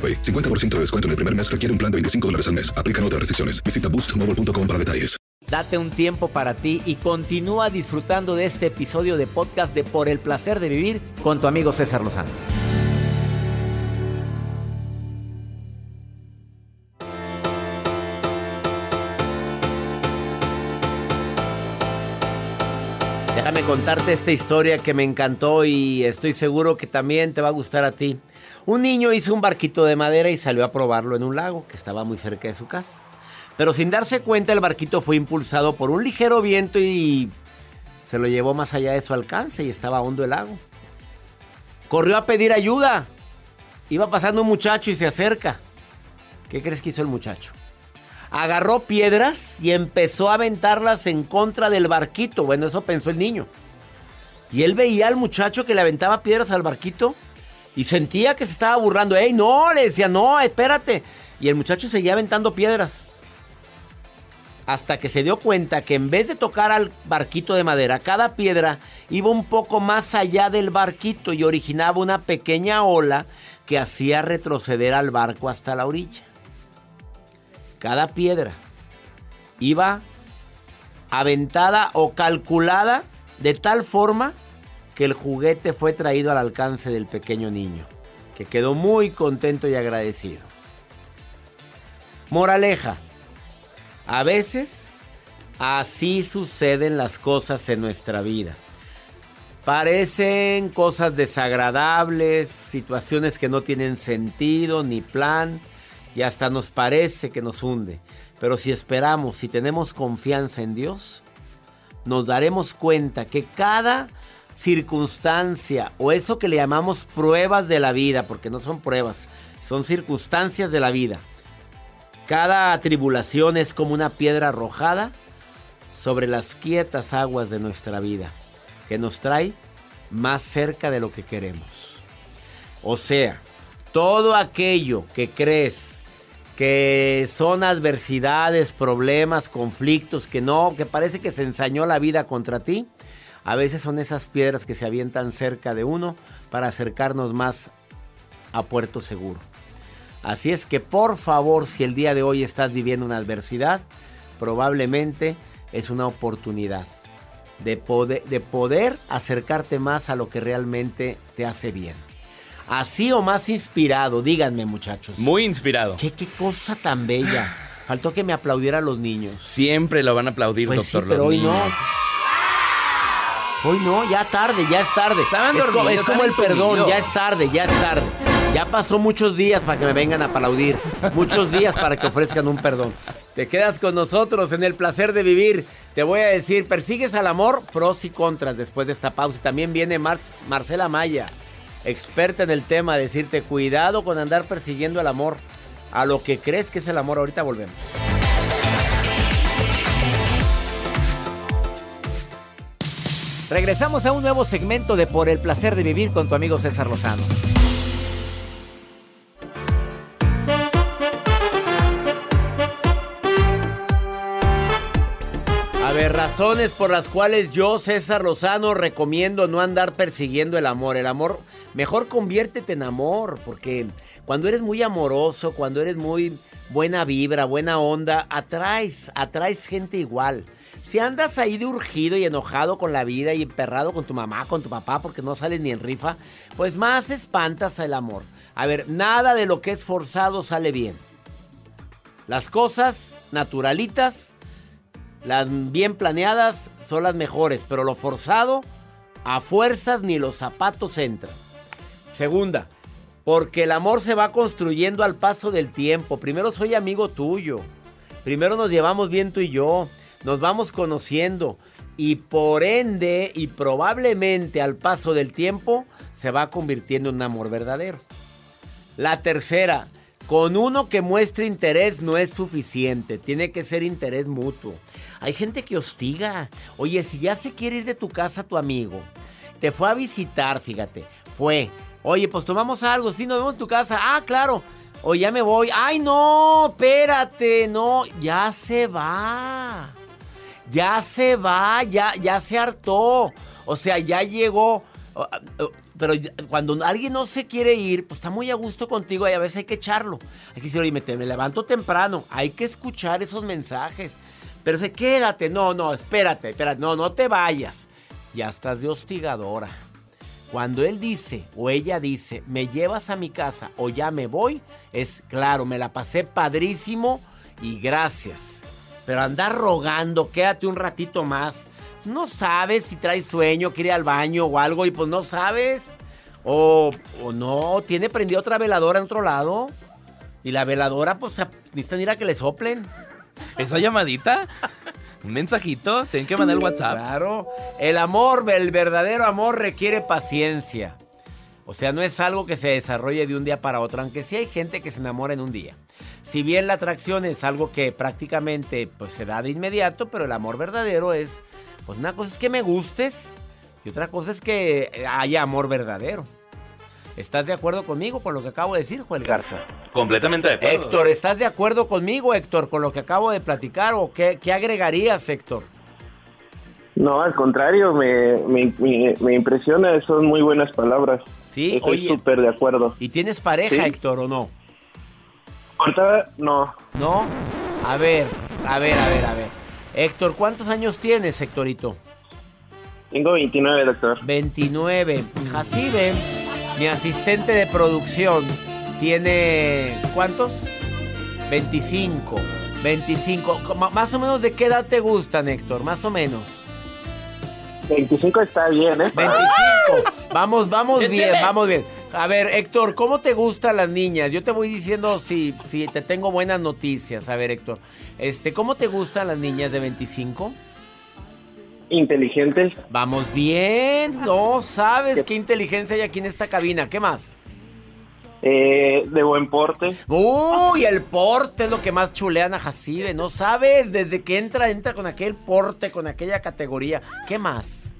AroPay. 50% de descuento en el primer mes requiere un plan de 25 dólares al mes. Aplican otras restricciones. Visita boostmobile.com para detalles. Date un tiempo para ti y continúa disfrutando de este episodio de podcast de Por el placer de vivir con tu amigo César Lozano. Déjame contarte esta historia que me encantó y estoy seguro que también te va a gustar a ti. Un niño hizo un barquito de madera y salió a probarlo en un lago que estaba muy cerca de su casa. Pero sin darse cuenta el barquito fue impulsado por un ligero viento y se lo llevó más allá de su alcance y estaba hondo el lago. Corrió a pedir ayuda. Iba pasando un muchacho y se acerca. ¿Qué crees que hizo el muchacho? Agarró piedras y empezó a aventarlas en contra del barquito. Bueno, eso pensó el niño. Y él veía al muchacho que le aventaba piedras al barquito y sentía que se estaba burlando. ¡Ey, no! Le decía, no, espérate. Y el muchacho seguía aventando piedras. Hasta que se dio cuenta que en vez de tocar al barquito de madera, cada piedra iba un poco más allá del barquito y originaba una pequeña ola que hacía retroceder al barco hasta la orilla. Cada piedra iba aventada o calculada de tal forma que el juguete fue traído al alcance del pequeño niño, que quedó muy contento y agradecido. Moraleja, a veces así suceden las cosas en nuestra vida. Parecen cosas desagradables, situaciones que no tienen sentido ni plan y hasta nos parece que nos hunde. Pero si esperamos, si tenemos confianza en Dios, nos daremos cuenta que cada circunstancia o eso que le llamamos pruebas de la vida, porque no son pruebas, son circunstancias de la vida. Cada tribulación es como una piedra arrojada sobre las quietas aguas de nuestra vida, que nos trae más cerca de lo que queremos. O sea, todo aquello que crees que son adversidades, problemas, conflictos, que no, que parece que se ensañó la vida contra ti, a veces son esas piedras que se avientan cerca de uno para acercarnos más a puerto seguro. Así es que por favor, si el día de hoy estás viviendo una adversidad, probablemente es una oportunidad de poder, de poder acercarte más a lo que realmente te hace bien. Así o más inspirado, díganme muchachos. Muy inspirado. ¿Qué, qué cosa tan bella. Faltó que me aplaudieran los niños. Siempre lo van a aplaudir, Pues doctor. sí, pero los hoy niños. no. Hoy no, ya tarde, ya es tarde. Estaban es, co- dormidos, es como el perdón, ya es tarde, ya es tarde. Ya pasó muchos días para que me vengan a aplaudir. Muchos días para que ofrezcan un perdón. Te quedas con nosotros en el placer de vivir. Te voy a decir, persigues al amor, pros y contras después de esta pausa. Y También viene Mar- Marcela Maya, experta en el tema, a decirte cuidado con andar persiguiendo el amor. A lo que crees que es el amor, ahorita volvemos. Regresamos a un nuevo segmento de Por el placer de vivir con tu amigo César Lozano. A ver, razones por las cuales yo, César Lozano, recomiendo no andar persiguiendo el amor. El amor, mejor conviértete en amor, porque cuando eres muy amoroso, cuando eres muy buena vibra, buena onda, atraes, atraes gente igual. Si andas ahí de urgido y enojado con la vida y emperrado con tu mamá, con tu papá, porque no sales ni en rifa, pues más espantas el amor. A ver, nada de lo que es forzado sale bien. Las cosas naturalitas, las bien planeadas, son las mejores, pero lo forzado, a fuerzas ni los zapatos entran. Segunda, porque el amor se va construyendo al paso del tiempo. Primero soy amigo tuyo. Primero nos llevamos bien tú y yo. Nos vamos conociendo. Y por ende, y probablemente al paso del tiempo, se va convirtiendo en un amor verdadero. La tercera, con uno que muestre interés no es suficiente, tiene que ser interés mutuo. Hay gente que hostiga. Oye, si ya se quiere ir de tu casa tu amigo, te fue a visitar, fíjate, fue. Oye, pues tomamos algo, sí, nos vemos en tu casa. Ah, claro. O ya me voy. Ay, no, espérate, no, ya se va. Ya se va, ya, ya se hartó. O sea, ya llegó. Pero cuando alguien no se quiere ir, pues está muy a gusto contigo y a veces hay que echarlo. Hay que decir, oye, me, me levanto temprano. Hay que escuchar esos mensajes. Pero se quédate, no, no, espérate, espérate, no, no te vayas. Ya estás de hostigadora. Cuando él dice o ella dice, me llevas a mi casa o ya me voy, es claro, me la pasé padrísimo y gracias. Pero andar rogando, quédate un ratito más. No sabes si traes sueño, quiere ir al baño o algo y pues no sabes. O, o no, tiene prendida otra veladora en otro lado. Y la veladora, pues necesitan ir a que le soplen. ¿Esa llamadita? ¿Un mensajito? Tienen que mandar el WhatsApp. Claro. El amor, el verdadero amor requiere paciencia. O sea, no es algo que se desarrolle de un día para otro, aunque sí hay gente que se enamora en un día. Si bien la atracción es algo que prácticamente pues, se da de inmediato, pero el amor verdadero es, pues una cosa es que me gustes y otra cosa es que haya amor verdadero. ¿Estás de acuerdo conmigo con lo que acabo de decir, Joel Garza? Completamente de acuerdo. Héctor, ¿estás de acuerdo conmigo, Héctor, con lo que acabo de platicar o qué, agregarías, Héctor? No, al contrario, me, me, impresiona, son muy buenas palabras. Sí, Estoy súper de acuerdo. ¿Y tienes pareja, Héctor, o no? Ahorita no. ¿No? A ver, a ver, a ver, a ver. Héctor, ¿cuántos años tienes, Héctorito? Tengo 29, doctor. 29. Jacibe mi asistente de producción tiene... ¿Cuántos? 25. 25. Más o menos de qué edad te gustan, Héctor? Más o menos. 25 está bien, ¿eh? 25. Vamos, vamos bien, vamos bien. A ver, Héctor, ¿cómo te gustan las niñas? Yo te voy diciendo si, si te tengo buenas noticias. A ver, Héctor, este, ¿cómo te gustan las niñas de 25? inteligentes. Vamos bien. No sabes qué inteligencia hay aquí en esta cabina. ¿Qué más? Eh, de buen porte. Uy, el porte es lo que más chulean a Jacibe. No sabes, desde que entra, entra con aquel porte, con aquella categoría. ¿Qué más?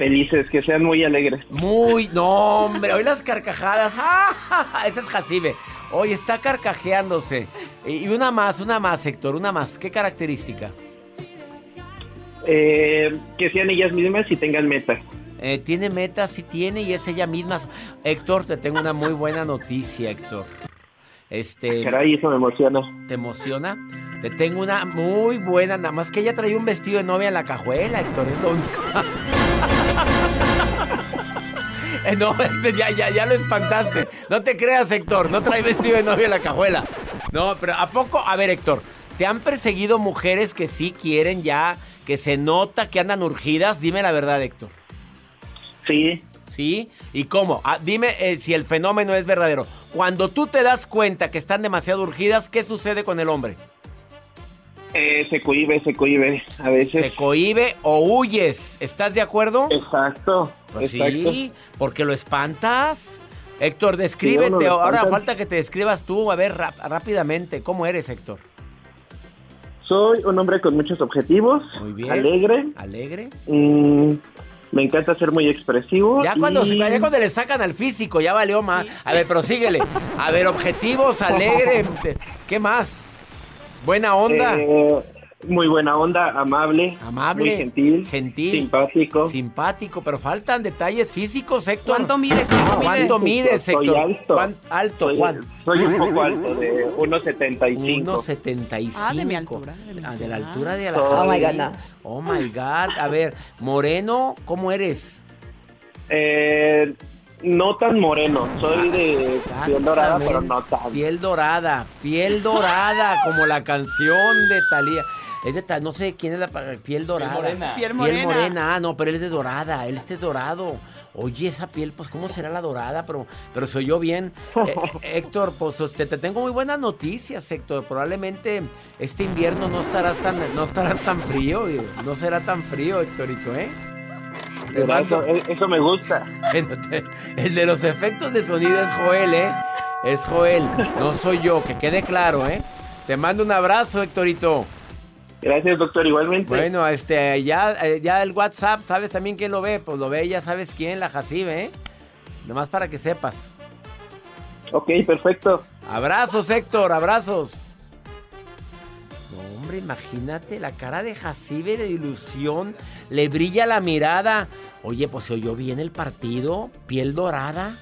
Felices, que sean muy alegres. Muy, no, hombre, hoy las carcajadas. ¡Ah! Ese es Jacibe. Hoy está carcajeándose. Y una más, una más, Héctor, una más. ¿Qué característica? Eh, que sean ellas mismas y tengan metas. Eh, tiene metas, sí tiene, y es ella misma. Héctor, te tengo una muy buena noticia, Héctor. Este. Caray, eso me emociona. ¿Te emociona? Te tengo una muy buena, nada más que ella trae un vestido de novia en la cajuela, Héctor, es lo único. Eh, no, ya, ya, ya lo espantaste. No te creas, Héctor, no trae vestido de novia en la cajuela. No, pero ¿a poco? A ver, Héctor, ¿te han perseguido mujeres que sí quieren ya que se nota que andan urgidas? Dime la verdad, Héctor. Sí. ¿Sí? ¿Y cómo? Ah, dime eh, si el fenómeno es verdadero. Cuando tú te das cuenta que están demasiado urgidas, ¿qué sucede con el hombre? Eh, se cohibe, se cohibe a veces. Se cohibe o huyes. ¿Estás de acuerdo? Exacto. Pues sí, porque lo espantas. Héctor, descríbete. Ahora falta que te describas tú. A ver, rápidamente. ¿Cómo eres, Héctor? Soy un hombre con muchos objetivos. Muy bien. Alegre. Alegre. Mm, me encanta ser muy expresivo. Ya, cuando, cuando le sacan al físico, ya valió más. A ver, prosíguele. A ver, objetivos, alegre. ¿Qué más? Buena onda. Eh, muy buena onda, amable. Amable. Muy gentil. Gentil. Simpático. Simpático, pero faltan detalles físicos, Héctor. ¿Cuánto mide? ¿Cuánto, mides, Héctor? Soy alto. ¿Alto? Soy, ¿Cuánto? Soy un poco alto, de 1,75. 1,75. Ah, de mi altura. Ah, de la altura de la Oh, my God, no. Oh, my God. A ver, Moreno, ¿cómo eres? Eh, no tan moreno. Soy de piel dorada, pero no tan. Piel dorada, piel dorada, como la canción de Talía. Es de no sé quién es la piel dorada. Piel morena. Piel morena. Ah, no, pero él es de dorada, él es dorado. Oye, esa piel, pues, ¿cómo será la dorada? Pero, pero soy yo bien. Eh, Héctor, pues, este, te tengo muy buenas noticias, Héctor. Probablemente este invierno no estarás tan, no estarás tan frío. No será tan frío, Héctorito, ¿eh? Eso, me gusta. El de los efectos de sonido es Joel, ¿eh? Es Joel, no soy yo, que quede claro, ¿eh? Te mando un abrazo, Héctorito. Gracias, doctor, igualmente. Bueno, este, ya, eh, ya el WhatsApp, ¿sabes también quién lo ve? Pues lo ve, ya sabes quién, la Jacibe, ¿eh? Nomás para que sepas. Ok, perfecto. Abrazos, Héctor, abrazos. Hombre, imagínate la cara de Jacibe de ilusión. Le brilla la mirada. Oye, pues se oyó bien el partido. Piel dorada.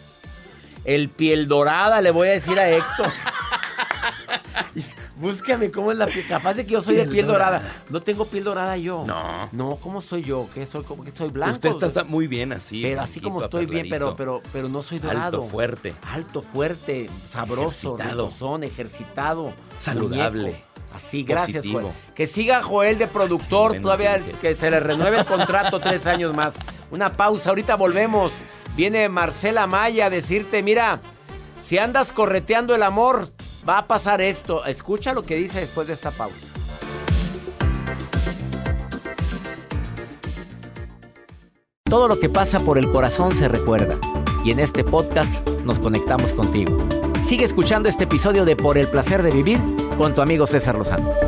El piel dorada, le voy a decir a Héctor. Búscame cómo es la piel. Capaz de que yo soy de piel dorada. No tengo piel dorada yo. No. No, ¿cómo soy yo? ¿Qué soy? ¿Cómo que soy blanco? Usted está, muy bien así. Pero así como estoy bien, pero, pero, pero no soy dorado. Alto, fuerte. Alto, fuerte, sabroso, ejercitado, ejercitado saludable. Así, gracias, Joel. Que siga Joel de productor, todavía que se le renueve el contrato tres años más. Una pausa, ahorita volvemos. Viene Marcela Maya a decirte, mira, si andas correteando el amor, va a pasar esto. Escucha lo que dice después de esta pausa. Todo lo que pasa por el corazón se recuerda. Y en este podcast nos conectamos contigo. Sigue escuchando este episodio de Por el placer de vivir con tu amigo César Lozano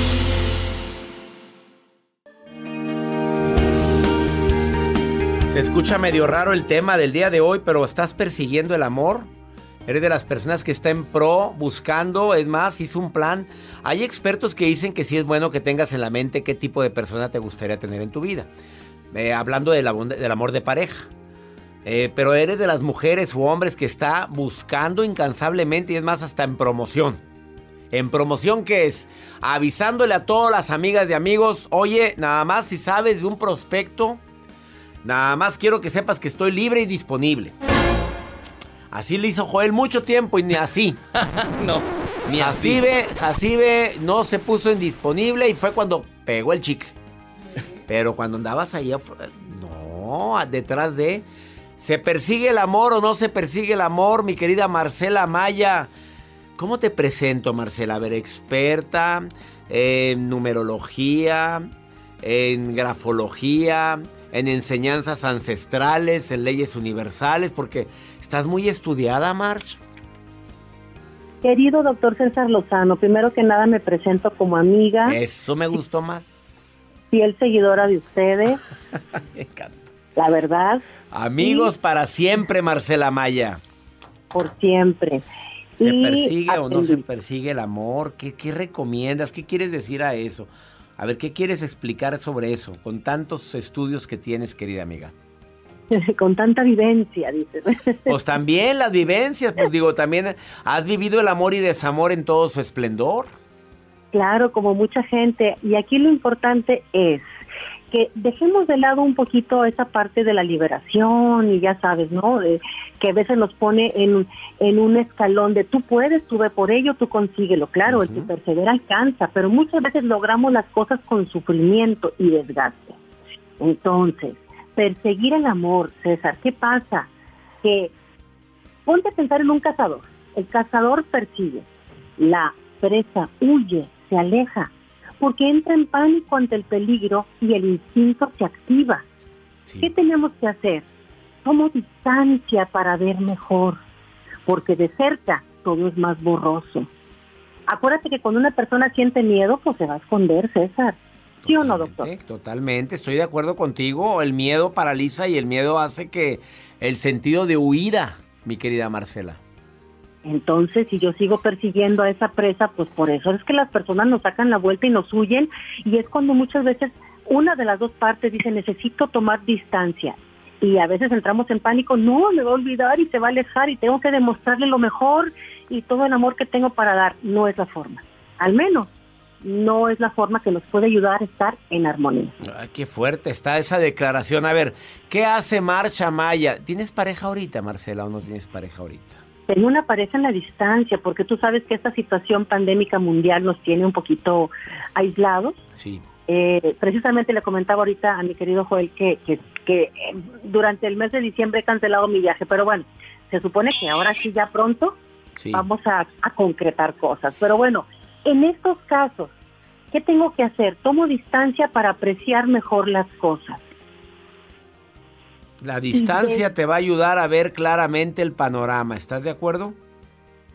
Escucha medio raro el tema del día de hoy, pero ¿estás persiguiendo el amor? Eres de las personas que está en pro, buscando, es más, hizo un plan. Hay expertos que dicen que sí es bueno que tengas en la mente qué tipo de persona te gustaría tener en tu vida. Eh, hablando del, amor de pareja. Eh, pero eres de las mujeres o hombres que está buscando incansablemente y es más hasta en promoción. En promoción que es avisándole a todas las amigas de amigos, oye, nada más si sabes de un prospecto Nada más quiero que sepas que estoy libre y disponible. Así le hizo Joel mucho tiempo y ni así. no, ni así. Jacibe no se puso indisponible y fue cuando pegó el chicle. Pero cuando andabas ahí, no, detrás de... ¿Se persigue el amor o no se persigue el amor, mi querida Marcela Maya? ¿Cómo te presento, Marcela? A ver, experta en numerología, en grafología, en enseñanzas ancestrales, en leyes universales, porque estás muy estudiada, March. Querido doctor César Lozano, primero que nada me presento como amiga. Eso me gustó más. Fiel seguidora de ustedes. me encanta. La verdad. Amigos para siempre, Marcela Maya. Por siempre. ¿Se persigue o no se persigue el amor? ¿Qué, ¿Qué recomiendas? ¿Qué quieres decir a eso? A ver, ¿qué quieres explicar sobre eso con tantos estudios que tienes, querida amiga? con tanta vivencia, dices. Pues también las vivencias, pues digo, también has vivido el amor y desamor en todo su esplendor. Claro, como mucha gente. Y aquí lo importante es que dejemos de lado un poquito esa parte de la liberación y ya sabes, ¿no? que a veces nos pone en, en un escalón de tú puedes, tú ve por ello, tú consíguelo. Claro, el que persevera alcanza, pero muchas veces logramos las cosas con sufrimiento y desgaste. Entonces, perseguir el amor, César, ¿qué pasa? Que ponte a pensar en un cazador. El cazador persigue, la presa huye, se aleja, porque entra en pánico ante el peligro y el instinto se activa. ¿Qué tenemos que hacer? Tomo distancia para ver mejor, porque de cerca todo es más borroso. Acuérdate que cuando una persona siente miedo, pues se va a esconder, César. ¿Sí o no, doctor? Totalmente, estoy de acuerdo contigo. El miedo paraliza y el miedo hace que el sentido de huida, mi querida Marcela. Entonces, si yo sigo persiguiendo a esa presa, pues por eso es que las personas nos sacan la vuelta y nos huyen. Y es cuando muchas veces una de las dos partes dice, necesito tomar distancia. Y a veces entramos en pánico, no, me va a olvidar y se va a alejar y tengo que demostrarle lo mejor y todo el amor que tengo para dar. No es la forma. Al menos no es la forma que nos puede ayudar a estar en armonía. Qué fuerte está esa declaración. A ver, ¿qué hace Marcha Maya? ¿Tienes pareja ahorita, Marcela, o no tienes pareja ahorita? Tengo una pareja en la distancia, porque tú sabes que esta situación pandémica mundial nos tiene un poquito aislados. Sí. Eh, precisamente le comentaba ahorita a mi querido Joel que, que, que eh, durante el mes de diciembre he cancelado mi viaje, pero bueno, se supone que ahora sí ya pronto Sí. vamos a, a concretar cosas. Pero bueno, en estos casos, ¿qué tengo que hacer? Tomo distancia para apreciar mejor las cosas. La distancia te va a ayudar a ver claramente el panorama. ¿Estás de acuerdo?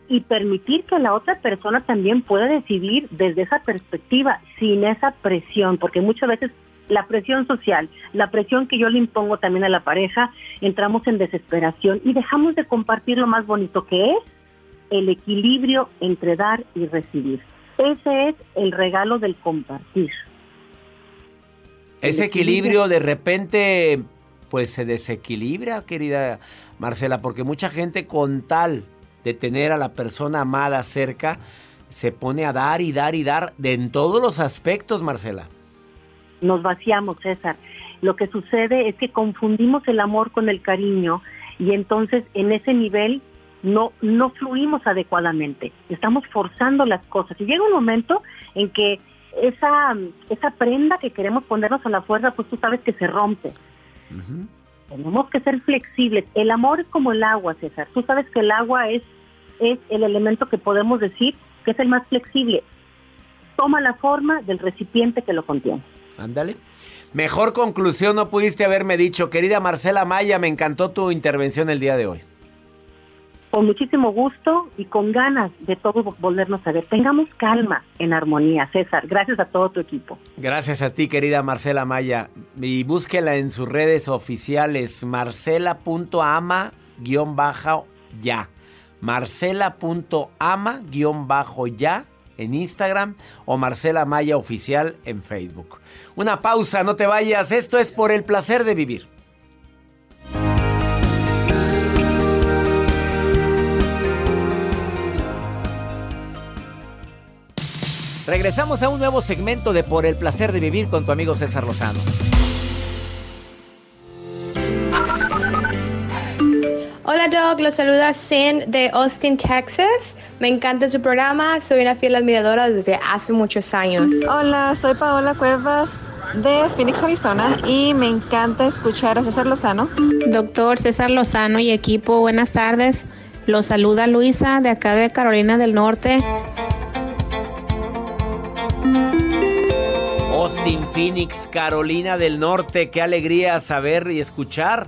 y permitir que la otra persona también pueda decidir desde esa perspectiva, sin esa presión, porque muchas veces la presión social, la presión que yo le impongo también a la pareja, entramos en desesperación y dejamos de compartir lo más bonito que es el equilibrio entre dar y recibir. Ese es el regalo del compartir. Ese equilibrio de repente pues se desequilibra, querida Marcela, porque mucha gente con tal de tener a la persona amada cerca, se pone a dar y dar y dar de en todos los aspectos, Marcela. Nos vaciamos, César. Lo que sucede es que confundimos el amor con el cariño y entonces en ese nivel no, no fluimos adecuadamente. Estamos forzando las cosas. Y llega un momento en que esa, esa prenda que queremos ponernos a la fuerza, pues tú sabes que se rompe. Tenemos que ser flexibles. El amor es como el agua, César. Tú sabes que el agua es, es el elemento que podemos decir que es el más flexible. Toma la forma del recipiente que lo contiene. Ándale. Mejor conclusión no pudiste haberme dicho, querida Marcela Maya, me encantó tu intervención el día de hoy. Con muchísimo gusto y con ganas de todos volvernos a ver. Tengamos calma en armonía, César. Gracias a todo tu equipo. Gracias a ti, querida Marcela Maya. Y búsquela en sus redes oficiales, marcela.ama-ya. Marcela.ama-ya en Instagram o Marcela Maya Oficial en Facebook. Una pausa, no te vayas. Esto es por el placer de vivir. Regresamos a un nuevo segmento de Por el placer de vivir con tu amigo César Lozano. Hola Doc, los saluda Sin de Austin, Texas. Me encanta su programa, soy una fiel admiradora desde hace muchos años. Hola, soy Paola Cuevas de Phoenix, Arizona y me encanta escuchar a César Lozano. Doctor César Lozano y equipo, buenas tardes. Los saluda Luisa de acá de Carolina del Norte. Phoenix, Carolina del Norte. Qué alegría saber y escuchar.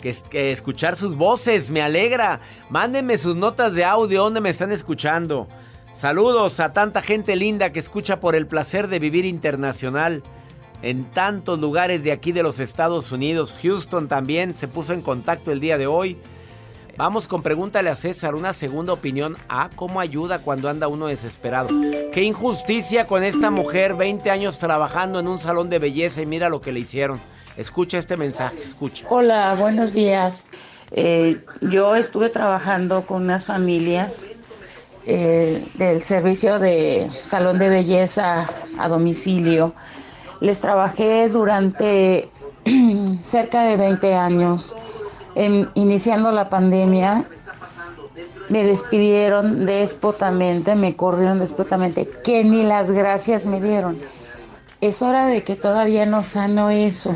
Que, escuchar sus voces, me alegra. Mándenme sus notas de audio donde me están escuchando. Saludos a tanta gente linda que escucha por el placer de vivir internacional. En tantos lugares de aquí de los Estados Unidos. Houston también se puso en contacto el día de hoy. Vamos con pregúntale a César, una segunda opinión. Ah, ¿cómo ayuda cuando anda uno desesperado? Qué injusticia con esta mujer, 20 años trabajando en un salón de belleza y mira lo que le hicieron. Escucha este mensaje, escucha. Hola, buenos días. Eh, yo estuve trabajando con unas familias eh, del servicio de salón de belleza a domicilio. Les trabajé durante cerca de 20 años. En- iniciando la pandemia, me despidieron despotamente, me corrieron despotamente, que ni las gracias me dieron. Es hora de que todavía no sano eso.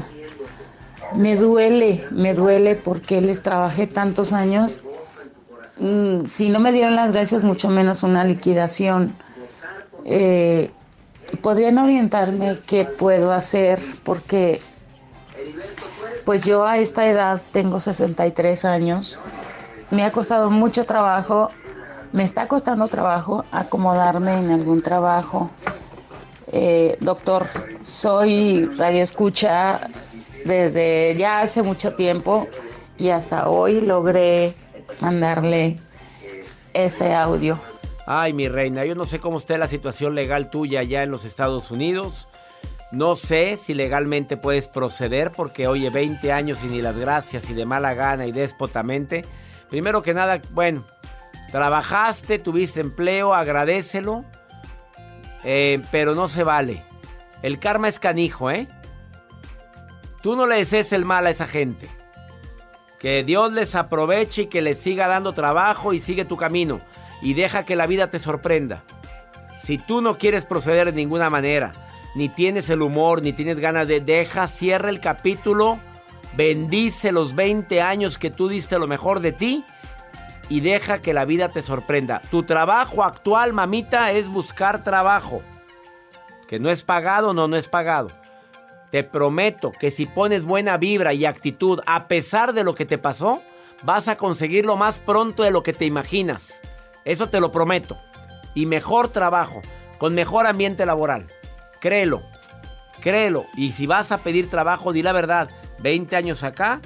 Me duele, me duele porque les trabajé tantos años. Mm, Si no me dieron las gracias, mucho menos una liquidación. Eh, ¿Podrían orientarme qué puedo hacer? Porque pues yo a esta edad tengo 63 años. Me ha costado mucho trabajo, me está costando trabajo acomodarme en algún trabajo. Eh, doctor, soy radioescucha desde ya hace mucho tiempo y hasta hoy logré mandarle este audio. Ay, mi reina, yo no sé cómo esté la situación legal tuya allá en los Estados Unidos. No sé si legalmente puedes proceder porque, oye, 20 años y ni las gracias y de mala gana y déspotamente. Primero que nada, bueno, trabajaste, tuviste empleo, agradecelo, eh, pero no se vale. El karma es canijo, ¿eh? Tú no le desees el mal a esa gente. Que Dios les aproveche y que les siga dando trabajo y sigue tu camino. Y deja que la vida te sorprenda. Si tú no quieres proceder de ninguna manera, ni tienes el humor, ni tienes ganas de... Deja, cierra el capítulo, bendice los 20 años que tú diste lo mejor de ti y deja que la vida te sorprenda. Tu trabajo actual, mamita, es buscar trabajo. Que no es pagado, no, no es pagado. Te prometo que si pones buena vibra y actitud a pesar de lo que te pasó, vas a conseguirlo más pronto de lo que te imaginas. Eso te lo prometo. Y mejor trabajo, con mejor ambiente laboral. Créelo, créelo. Y si vas a pedir trabajo, di la verdad. 20 años acá,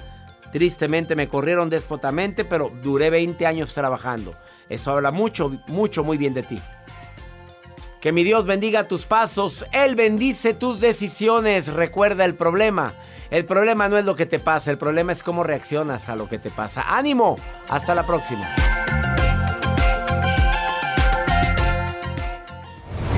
tristemente me corrieron despotamente, pero duré 20 años trabajando. Eso habla mucho, mucho, muy bien de ti. Que mi Dios bendiga tus pasos, Él bendice tus decisiones. Recuerda el problema. El problema no es lo que te pasa, el problema es cómo reaccionas a lo que te pasa. ánimo, hasta la próxima.